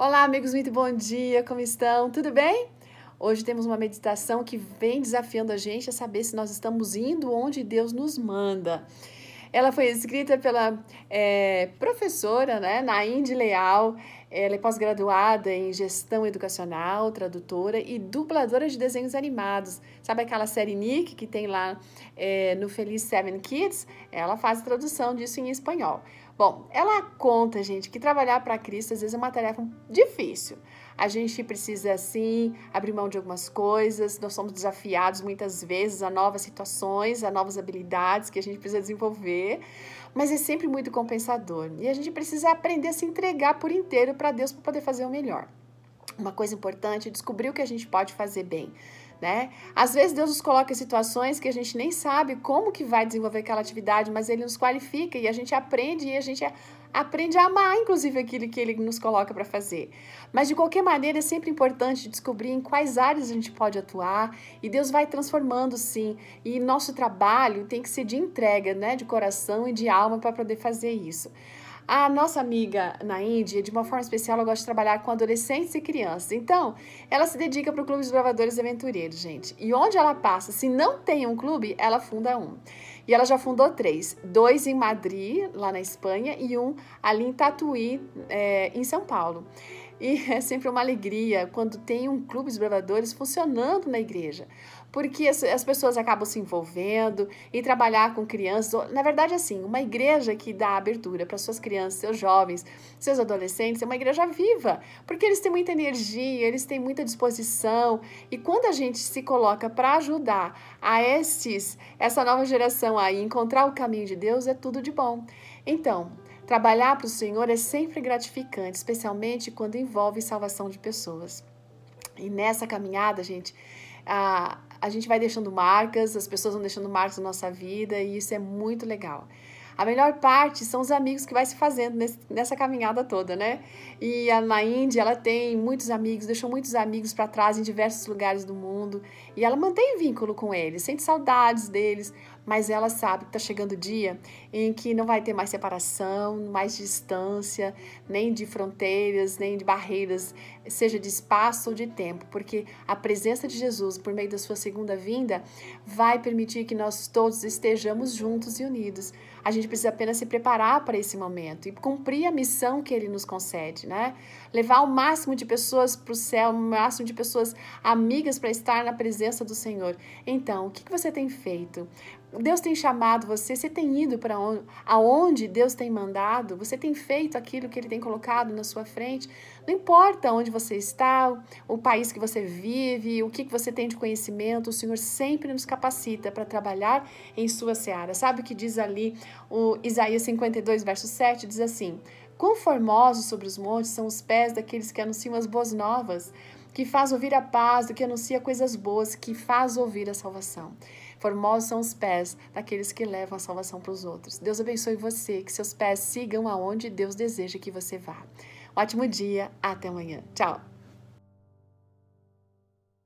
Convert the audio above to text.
Olá, amigos, muito bom dia, como estão? Tudo bem? Hoje temos uma meditação que vem desafiando a gente a saber se nós estamos indo onde Deus nos manda. Ela foi escrita pela é, professora né, Nainde Leal. Ela é pós-graduada em gestão educacional, tradutora e dubladora de desenhos animados. Sabe aquela série Nick que tem lá é, no Feliz Seven Kids? Ela faz tradução disso em espanhol. Bom, ela conta, gente, que trabalhar para Cristo às vezes é uma tarefa difícil. A gente precisa, sim, abrir mão de algumas coisas, nós somos desafiados muitas vezes a novas situações, a novas habilidades que a gente precisa desenvolver, mas é sempre muito compensador. E a gente precisa aprender a se entregar por inteiro para Deus para poder fazer o melhor. Uma coisa importante é descobrir o que a gente pode fazer bem né? Às vezes Deus nos coloca em situações que a gente nem sabe como que vai desenvolver aquela atividade, mas Ele nos qualifica e a gente aprende e a gente aprende a amar, inclusive, aquilo que Ele nos coloca para fazer. Mas, de qualquer maneira, é sempre importante descobrir em quais áreas a gente pode atuar e Deus vai transformando, sim. E nosso trabalho tem que ser de entrega, né? De coração e de alma para poder fazer isso. A nossa amiga na Índia, de uma forma especial, ela gosta de trabalhar com adolescentes e crianças. Então, ela se dedica para o Clube dos Bravadores Aventureiros, gente. E onde ela passa, se não tem um clube, ela funda um. E ela já fundou três: dois em Madrid, lá na Espanha, e um ali em Tatuí, é, em São Paulo. E é sempre uma alegria quando tem um clube dos bravadores funcionando na igreja porque as, as pessoas acabam se envolvendo e trabalhar com crianças. Na verdade, assim, uma igreja que dá abertura para suas crianças, seus jovens, seus adolescentes, é uma igreja viva, porque eles têm muita energia, eles têm muita disposição. E quando a gente se coloca para ajudar a esses, essa nova geração a encontrar o caminho de Deus, é tudo de bom. Então, trabalhar para o Senhor é sempre gratificante, especialmente quando envolve salvação de pessoas. E nessa caminhada, gente, a, a gente vai deixando marcas, as pessoas vão deixando marcas na nossa vida e isso é muito legal. A melhor parte são os amigos que vai se fazendo nesse, nessa caminhada toda, né? E a, na Índia, ela tem muitos amigos, deixou muitos amigos para trás em diversos lugares do mundo. E ela mantém vínculo com eles, sente saudades deles, mas ela sabe que está chegando o dia em que não vai ter mais separação, mais distância, nem de fronteiras, nem de barreiras, seja de espaço ou de tempo, porque a presença de Jesus, por meio da sua segunda vinda, vai permitir que nós todos estejamos juntos e unidos. A gente precisa apenas se preparar para esse momento e cumprir a missão que ele nos concede, né? Levar o máximo de pessoas para o céu, o máximo de pessoas amigas para estar na presença do Senhor. Então, o que, você tem feito? Deus tem chamado você, você tem ido para onde, aonde Deus tem mandado, você tem feito aquilo que Ele tem colocado na sua frente. Não importa onde você está, o país que você vive, o que você tem de conhecimento, o Senhor sempre nos capacita para trabalhar em sua seara. Sabe o que diz ali o Isaías 52, verso 7? Diz assim: Quão formosos sobre os montes são os pés daqueles que anunciam as boas novas, que faz ouvir a paz, do que anuncia coisas boas, que faz ouvir a salvação. Formosos são os pés daqueles que levam a salvação para os outros. Deus abençoe você, que seus pés sigam aonde Deus deseja que você vá. Um ótimo dia, até amanhã. Tchau!